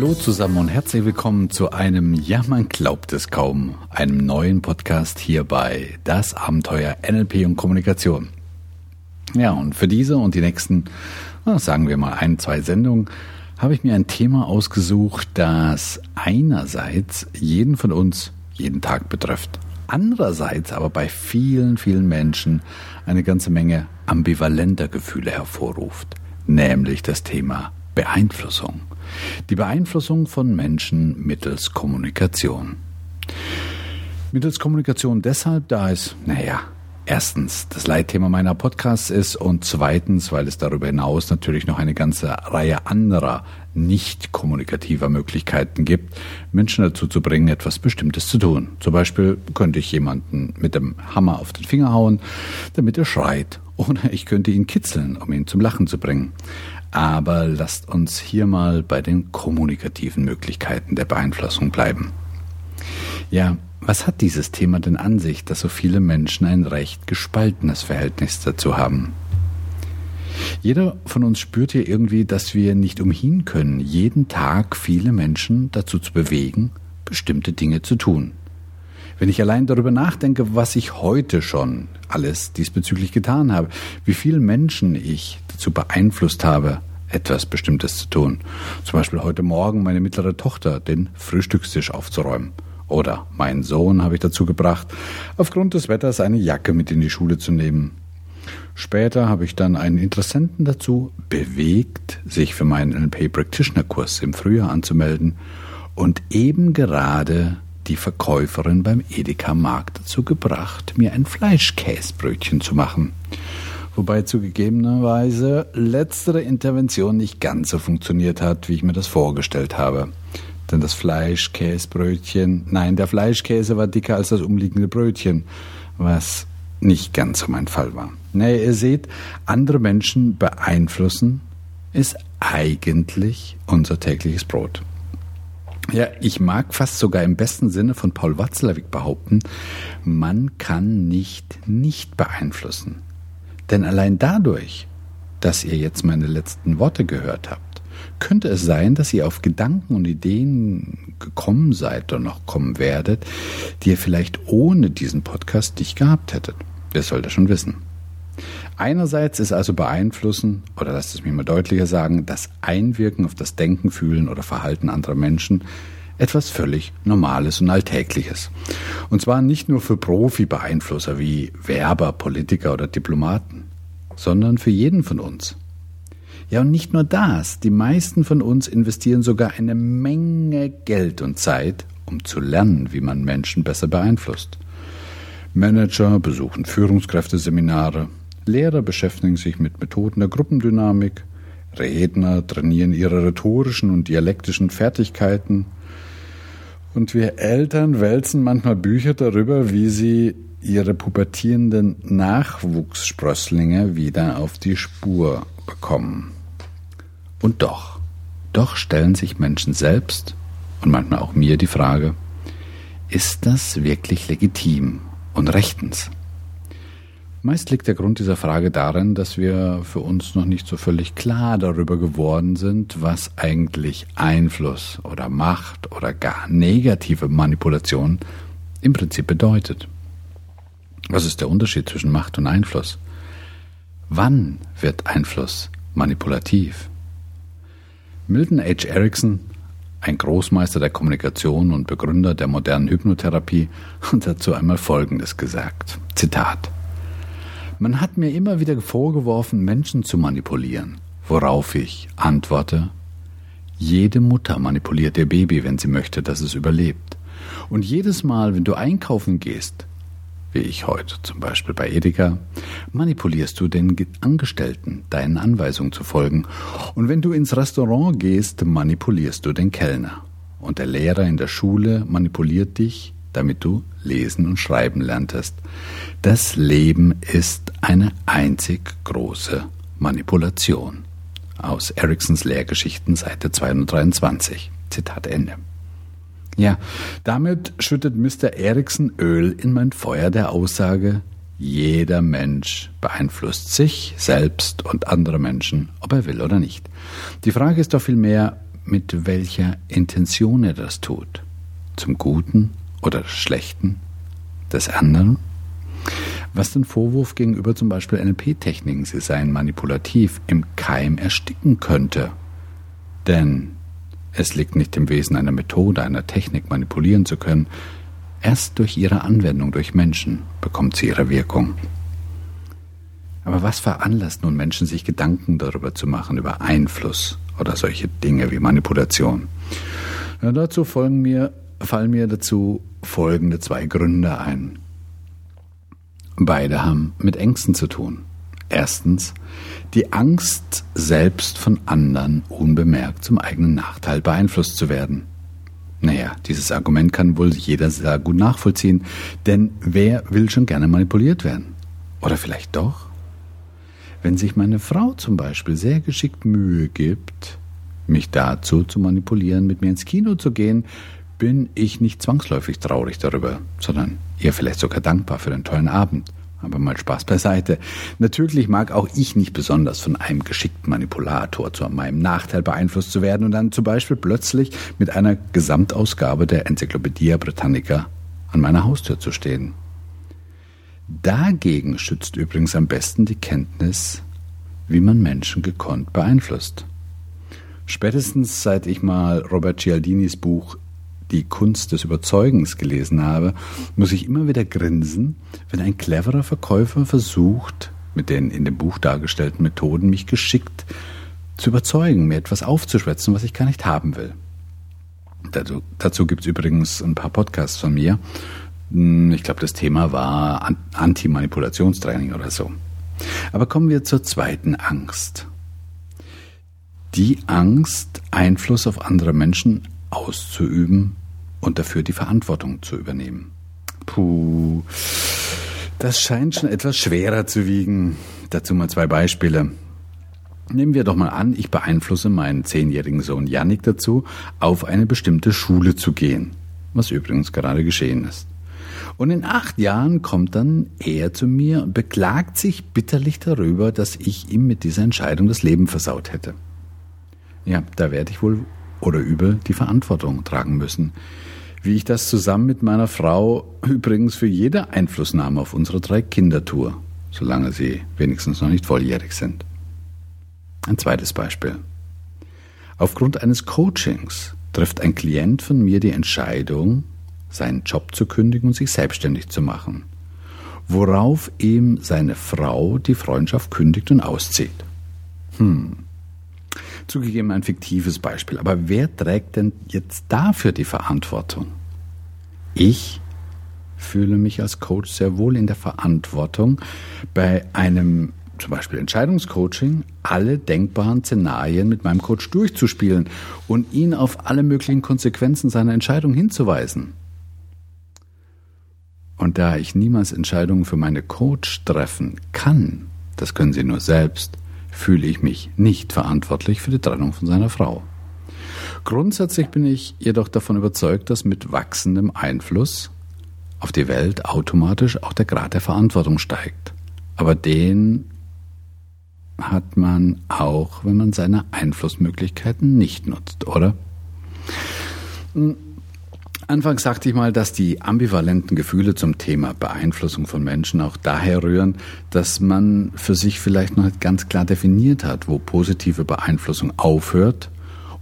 Hallo zusammen und herzlich willkommen zu einem, ja man glaubt es kaum, einem neuen Podcast hier bei Das Abenteuer NLP und Kommunikation. Ja, und für diese und die nächsten, sagen wir mal ein, zwei Sendungen, habe ich mir ein Thema ausgesucht, das einerseits jeden von uns jeden Tag betrifft, andererseits aber bei vielen, vielen Menschen eine ganze Menge ambivalenter Gefühle hervorruft, nämlich das Thema Beeinflussung. Die Beeinflussung von Menschen mittels Kommunikation. Mittels Kommunikation deshalb, da es, naja, erstens das Leitthema meiner Podcasts ist und zweitens, weil es darüber hinaus natürlich noch eine ganze Reihe anderer nicht kommunikativer Möglichkeiten gibt, Menschen dazu zu bringen, etwas Bestimmtes zu tun. Zum Beispiel könnte ich jemanden mit dem Hammer auf den Finger hauen, damit er schreit, oder ich könnte ihn kitzeln, um ihn zum Lachen zu bringen. Aber lasst uns hier mal bei den kommunikativen Möglichkeiten der Beeinflussung bleiben. Ja, was hat dieses Thema denn an sich, dass so viele Menschen ein recht gespaltenes Verhältnis dazu haben? Jeder von uns spürt ja irgendwie, dass wir nicht umhin können, jeden Tag viele Menschen dazu zu bewegen, bestimmte Dinge zu tun. Wenn ich allein darüber nachdenke, was ich heute schon alles diesbezüglich getan habe, wie viele Menschen ich dazu beeinflusst habe, etwas Bestimmtes zu tun. Zum Beispiel heute Morgen meine mittlere Tochter den Frühstückstisch aufzuräumen. Oder meinen Sohn habe ich dazu gebracht, aufgrund des Wetters eine Jacke mit in die Schule zu nehmen. Später habe ich dann einen Interessenten dazu bewegt, sich für meinen NLP Practitioner Kurs im Frühjahr anzumelden und eben gerade die Verkäuferin beim Edeka Markt dazu gebracht, mir ein Fleischkäsbrötchen zu machen. Wobei zugegebenerweise letztere Intervention nicht ganz so funktioniert hat, wie ich mir das vorgestellt habe. Denn das Fleischkäsbrötchen, nein, der Fleischkäse war dicker als das umliegende Brötchen, was nicht ganz so mein Fall war. Naja, ihr seht, andere Menschen beeinflussen ist eigentlich unser tägliches Brot. Ja, ich mag fast sogar im besten Sinne von Paul Watzlawick behaupten, man kann nicht nicht beeinflussen. Denn allein dadurch, dass ihr jetzt meine letzten Worte gehört habt, könnte es sein, dass ihr auf Gedanken und Ideen gekommen seid oder noch kommen werdet, die ihr vielleicht ohne diesen Podcast nicht gehabt hättet. Wer soll das schon wissen? Einerseits ist also beeinflussen, oder lasst es mich mal deutlicher sagen, das Einwirken auf das Denken, Fühlen oder Verhalten anderer Menschen etwas völlig Normales und Alltägliches. Und zwar nicht nur für Profi-Beeinflusser wie Werber, Politiker oder Diplomaten, sondern für jeden von uns. Ja, und nicht nur das, die meisten von uns investieren sogar eine Menge Geld und Zeit, um zu lernen, wie man Menschen besser beeinflusst. Manager besuchen Führungskräfteseminare, Lehrer beschäftigen sich mit Methoden der Gruppendynamik, Redner trainieren ihre rhetorischen und dialektischen Fertigkeiten, und wir Eltern wälzen manchmal Bücher darüber, wie sie ihre pubertierenden Nachwuchssprösslinge wieder auf die Spur bekommen. Und doch, doch stellen sich Menschen selbst und manchmal auch mir die Frage, ist das wirklich legitim und rechtens? Meist liegt der Grund dieser Frage darin, dass wir für uns noch nicht so völlig klar darüber geworden sind, was eigentlich Einfluss oder Macht oder gar negative Manipulation im Prinzip bedeutet. Was ist der Unterschied zwischen Macht und Einfluss? Wann wird Einfluss manipulativ? Milton H. Erickson, ein Großmeister der Kommunikation und Begründer der modernen Hypnotherapie, hat dazu einmal Folgendes gesagt. Zitat. Man hat mir immer wieder vorgeworfen, Menschen zu manipulieren, worauf ich antworte, jede Mutter manipuliert ihr Baby, wenn sie möchte, dass es überlebt. Und jedes Mal, wenn du einkaufen gehst, wie ich heute zum Beispiel bei Edeka, manipulierst du den Angestellten, deinen Anweisungen zu folgen. Und wenn du ins Restaurant gehst, manipulierst du den Kellner. Und der Lehrer in der Schule manipuliert dich, damit du lesen und schreiben lerntest. Das Leben ist eine einzig große Manipulation. Aus Ericksons Lehrgeschichten, Seite 223. Zitat Ende. Ja, damit schüttet Mr. Erickson Öl in mein Feuer der Aussage, jeder Mensch beeinflusst sich selbst und andere Menschen, ob er will oder nicht. Die Frage ist doch vielmehr, mit welcher Intention er das tut. Zum Guten oder Schlechten des anderen? Was den Vorwurf gegenüber zum Beispiel NLP-Techniken, sie seien manipulativ, im Keim ersticken könnte. Denn es liegt nicht im Wesen einer Methode, einer Technik manipulieren zu können. Erst durch ihre Anwendung durch Menschen bekommt sie ihre Wirkung. Aber was veranlasst nun Menschen, sich Gedanken darüber zu machen, über Einfluss oder solche Dinge wie Manipulation? Ja, dazu folgen mir, fallen mir dazu folgende zwei Gründe ein. Beide haben mit Ängsten zu tun. Erstens die Angst, selbst von anderen unbemerkt zum eigenen Nachteil beeinflusst zu werden. Naja, dieses Argument kann wohl jeder sehr gut nachvollziehen, denn wer will schon gerne manipuliert werden? Oder vielleicht doch? Wenn sich meine Frau zum Beispiel sehr geschickt Mühe gibt, mich dazu zu manipulieren, mit mir ins Kino zu gehen, bin ich nicht zwangsläufig traurig darüber, sondern eher vielleicht sogar dankbar für den tollen Abend. Aber mal Spaß beiseite. Natürlich mag auch ich nicht besonders von einem geschickten Manipulator zu meinem Nachteil beeinflusst zu werden und dann zum Beispiel plötzlich mit einer Gesamtausgabe der Enzyklopädie Britannica an meiner Haustür zu stehen. Dagegen schützt übrigens am besten die Kenntnis, wie man Menschen gekonnt beeinflusst. Spätestens seit ich mal Robert Cialdinis Buch die Kunst des Überzeugens gelesen habe, muss ich immer wieder grinsen, wenn ein cleverer Verkäufer versucht, mit den in dem Buch dargestellten Methoden mich geschickt zu überzeugen, mir etwas aufzuschwätzen, was ich gar nicht haben will. Dazu, dazu gibt es übrigens ein paar Podcasts von mir. Hm, ich glaube, das Thema war Anti-Manipulationstraining oder so. Aber kommen wir zur zweiten Angst. Die Angst, Einfluss auf andere Menschen auszuüben und dafür die Verantwortung zu übernehmen. Puh, das scheint schon etwas schwerer zu wiegen. Dazu mal zwei Beispiele. Nehmen wir doch mal an, ich beeinflusse meinen zehnjährigen Sohn Yannick dazu, auf eine bestimmte Schule zu gehen, was übrigens gerade geschehen ist. Und in acht Jahren kommt dann er zu mir und beklagt sich bitterlich darüber, dass ich ihm mit dieser Entscheidung das Leben versaut hätte. Ja, da werde ich wohl oder übel die Verantwortung tragen müssen. Wie ich das zusammen mit meiner Frau übrigens für jede Einflussnahme auf unsere drei Kinder tue, solange sie wenigstens noch nicht volljährig sind. Ein zweites Beispiel. Aufgrund eines Coachings trifft ein Klient von mir die Entscheidung, seinen Job zu kündigen und sich selbstständig zu machen, worauf ihm seine Frau die Freundschaft kündigt und auszieht. Hm, Zugegeben ein fiktives Beispiel. Aber wer trägt denn jetzt dafür die Verantwortung? Ich fühle mich als Coach sehr wohl in der Verantwortung, bei einem zum Beispiel Entscheidungscoaching alle denkbaren Szenarien mit meinem Coach durchzuspielen und ihn auf alle möglichen Konsequenzen seiner Entscheidung hinzuweisen. Und da ich niemals Entscheidungen für meine Coach treffen kann, das können Sie nur selbst, fühle ich mich nicht verantwortlich für die Trennung von seiner Frau. Grundsätzlich bin ich jedoch davon überzeugt, dass mit wachsendem Einfluss auf die Welt automatisch auch der Grad der Verantwortung steigt. Aber den hat man auch, wenn man seine Einflussmöglichkeiten nicht nutzt, oder? Anfangs sagte ich mal, dass die ambivalenten Gefühle zum Thema Beeinflussung von Menschen auch daher rühren, dass man für sich vielleicht noch nicht ganz klar definiert hat, wo positive Beeinflussung aufhört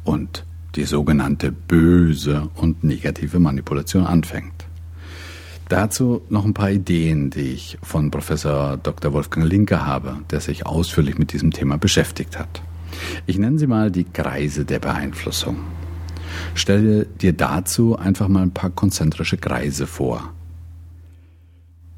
und die sogenannte böse und negative Manipulation anfängt. Dazu noch ein paar Ideen, die ich von Professor Dr. Wolfgang Linke habe, der sich ausführlich mit diesem Thema beschäftigt hat. Ich nenne sie mal die Kreise der Beeinflussung. Stelle dir dazu einfach mal ein paar konzentrische Kreise vor.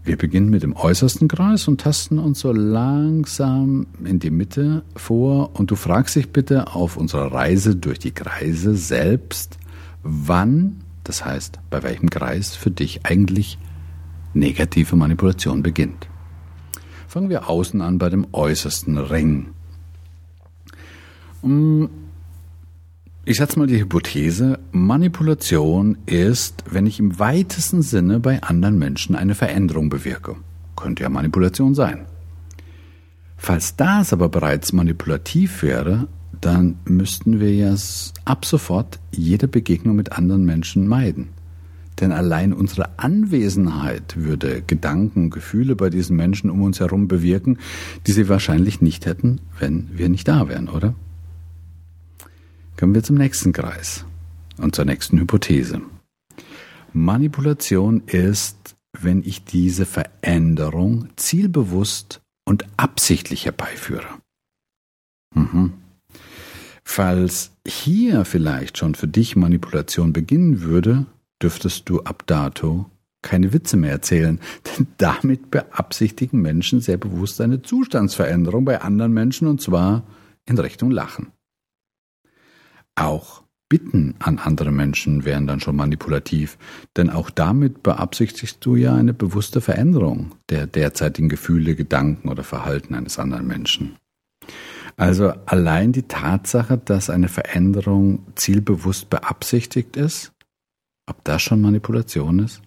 Wir beginnen mit dem äußersten Kreis und tasten uns so langsam in die Mitte vor und du fragst dich bitte auf unserer Reise durch die Kreise selbst, wann, das heißt bei welchem Kreis für dich eigentlich negative Manipulation beginnt. Fangen wir außen an bei dem äußersten Ring. Ich setze mal die Hypothese, Manipulation ist, wenn ich im weitesten Sinne bei anderen Menschen eine Veränderung bewirke. Könnte ja Manipulation sein. Falls das aber bereits manipulativ wäre, dann müssten wir ja ab sofort jede Begegnung mit anderen Menschen meiden. Denn allein unsere Anwesenheit würde Gedanken, Gefühle bei diesen Menschen um uns herum bewirken, die sie wahrscheinlich nicht hätten, wenn wir nicht da wären, oder? Kommen wir zum nächsten Kreis und zur nächsten Hypothese. Manipulation ist, wenn ich diese Veränderung zielbewusst und absichtlich herbeiführe. Mhm. Falls hier vielleicht schon für dich Manipulation beginnen würde, dürftest du ab dato keine Witze mehr erzählen, denn damit beabsichtigen Menschen sehr bewusst eine Zustandsveränderung bei anderen Menschen und zwar in Richtung Lachen. Auch Bitten an andere Menschen wären dann schon manipulativ, denn auch damit beabsichtigst du ja eine bewusste Veränderung der derzeitigen Gefühle, Gedanken oder Verhalten eines anderen Menschen. Also allein die Tatsache, dass eine Veränderung zielbewusst beabsichtigt ist, ob das schon Manipulation ist?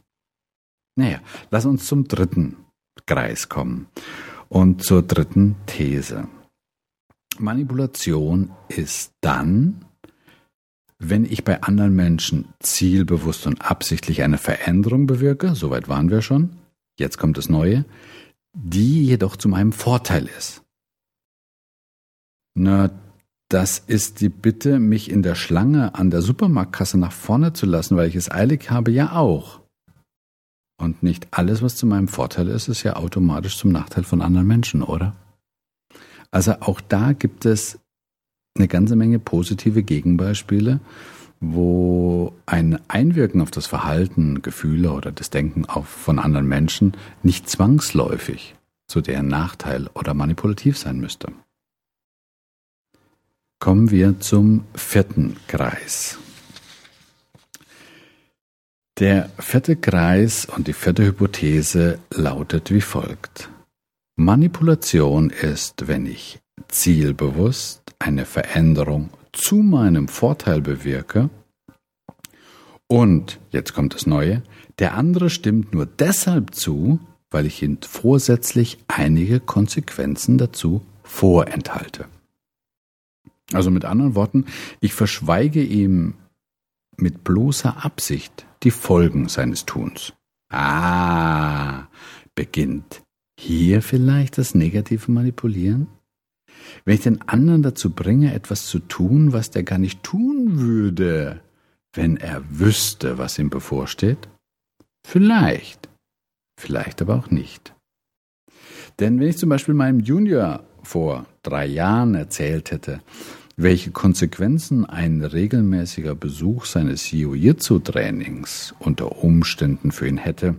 Naja, lass uns zum dritten Kreis kommen und zur dritten These. Manipulation ist dann, wenn ich bei anderen Menschen zielbewusst und absichtlich eine Veränderung bewirke, soweit waren wir schon, jetzt kommt das Neue, die jedoch zu meinem Vorteil ist. Na, das ist die Bitte, mich in der Schlange an der Supermarktkasse nach vorne zu lassen, weil ich es eilig habe, ja auch. Und nicht alles, was zu meinem Vorteil ist, ist ja automatisch zum Nachteil von anderen Menschen, oder? Also auch da gibt es eine ganze Menge positive Gegenbeispiele, wo ein Einwirken auf das Verhalten, Gefühle oder das Denken auf von anderen Menschen nicht zwangsläufig zu deren Nachteil oder manipulativ sein müsste. Kommen wir zum vierten Kreis. Der vierte Kreis und die vierte Hypothese lautet wie folgt. Manipulation ist, wenn ich zielbewusst eine Veränderung zu meinem Vorteil bewirke und, jetzt kommt das Neue, der andere stimmt nur deshalb zu, weil ich ihm vorsätzlich einige Konsequenzen dazu vorenthalte. Also mit anderen Worten, ich verschweige ihm mit bloßer Absicht die Folgen seines Tuns. Ah, beginnt hier vielleicht das negative Manipulieren? Wenn ich den anderen dazu bringe, etwas zu tun, was der gar nicht tun würde, wenn er wüsste, was ihm bevorsteht? Vielleicht, vielleicht aber auch nicht. Denn wenn ich zum Beispiel meinem Junior vor drei Jahren erzählt hätte, welche Konsequenzen ein regelmäßiger Besuch seines Jiu-Jitsu-Trainings unter Umständen für ihn hätte.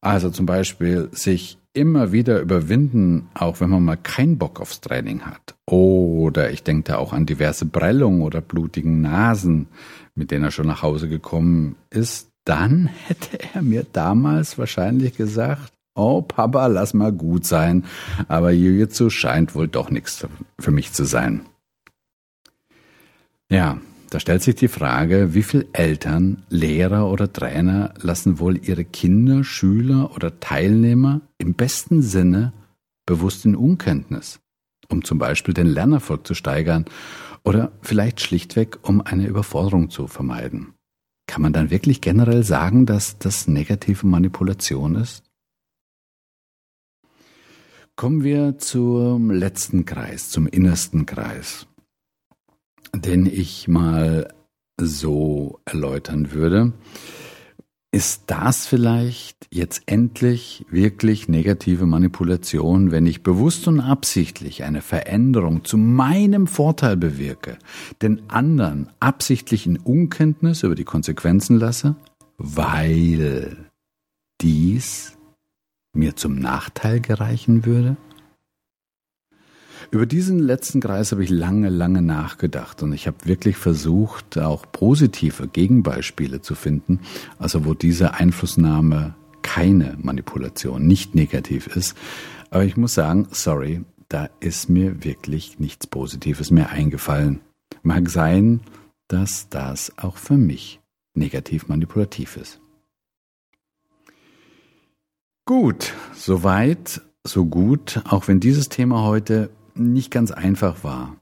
Also zum Beispiel sich immer wieder überwinden, auch wenn man mal keinen Bock aufs Training hat. Oder ich denke da auch an diverse Prellungen oder blutigen Nasen, mit denen er schon nach Hause gekommen ist. Dann hätte er mir damals wahrscheinlich gesagt, oh Papa, lass mal gut sein, aber Jiu-Jitsu scheint wohl doch nichts für mich zu sein. Ja, da stellt sich die Frage, wie viele Eltern, Lehrer oder Trainer lassen wohl ihre Kinder, Schüler oder Teilnehmer im besten Sinne bewusst in Unkenntnis, um zum Beispiel den Lernerfolg zu steigern oder vielleicht schlichtweg, um eine Überforderung zu vermeiden. Kann man dann wirklich generell sagen, dass das negative Manipulation ist? Kommen wir zum letzten Kreis, zum innersten Kreis den ich mal so erläutern würde. Ist das vielleicht jetzt endlich wirklich negative Manipulation, wenn ich bewusst und absichtlich eine Veränderung zu meinem Vorteil bewirke, den anderen absichtlich in Unkenntnis über die Konsequenzen lasse, weil dies mir zum Nachteil gereichen würde? Über diesen letzten Kreis habe ich lange, lange nachgedacht und ich habe wirklich versucht, auch positive Gegenbeispiele zu finden, also wo diese Einflussnahme keine Manipulation, nicht negativ ist. Aber ich muss sagen, sorry, da ist mir wirklich nichts Positives mehr eingefallen. Mag sein, dass das auch für mich negativ manipulativ ist. Gut, soweit, so gut, auch wenn dieses Thema heute nicht ganz einfach war.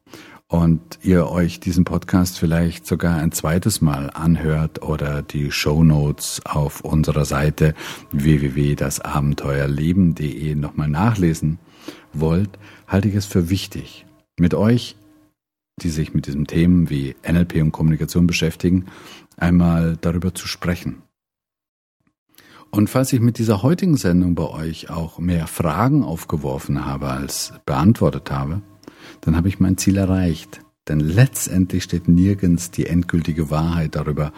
und ihr euch diesen Podcast vielleicht sogar ein zweites Mal anhört oder die Show Notes auf unserer Seite www.dasabenteuerleben.de nochmal nachlesen wollt, halte ich es für wichtig, mit euch, die sich mit diesen Themen wie NLP und Kommunikation beschäftigen, einmal darüber zu sprechen. Und falls ich mit dieser heutigen Sendung bei euch auch mehr Fragen aufgeworfen habe als beantwortet habe, dann habe ich mein Ziel erreicht. Denn letztendlich steht nirgends die endgültige Wahrheit darüber,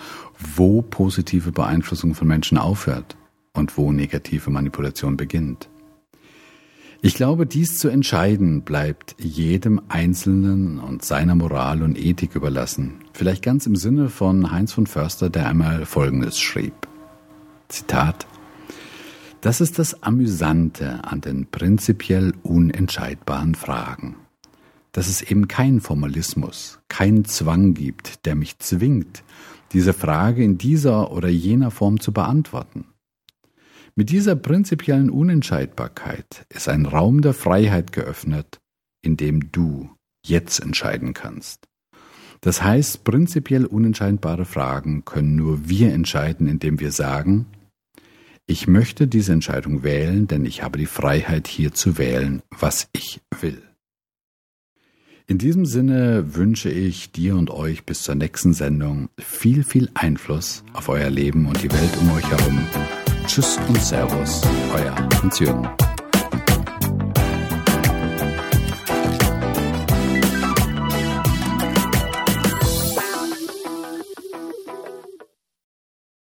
wo positive Beeinflussung von Menschen aufhört und wo negative Manipulation beginnt. Ich glaube, dies zu entscheiden bleibt jedem Einzelnen und seiner Moral und Ethik überlassen. Vielleicht ganz im Sinne von Heinz von Förster, der einmal Folgendes schrieb. Zitat. Das ist das Amüsante an den prinzipiell unentscheidbaren Fragen dass es eben keinen Formalismus, keinen Zwang gibt, der mich zwingt, diese Frage in dieser oder jener Form zu beantworten. Mit dieser prinzipiellen Unentscheidbarkeit ist ein Raum der Freiheit geöffnet, in dem du jetzt entscheiden kannst. Das heißt, prinzipiell unentscheidbare Fragen können nur wir entscheiden, indem wir sagen, ich möchte diese Entscheidung wählen, denn ich habe die Freiheit hier zu wählen, was ich will. In diesem Sinne wünsche ich dir und euch bis zur nächsten Sendung viel, viel Einfluss auf euer Leben und die Welt um euch herum. Tschüss und Servus, euer Hans-Jürgen.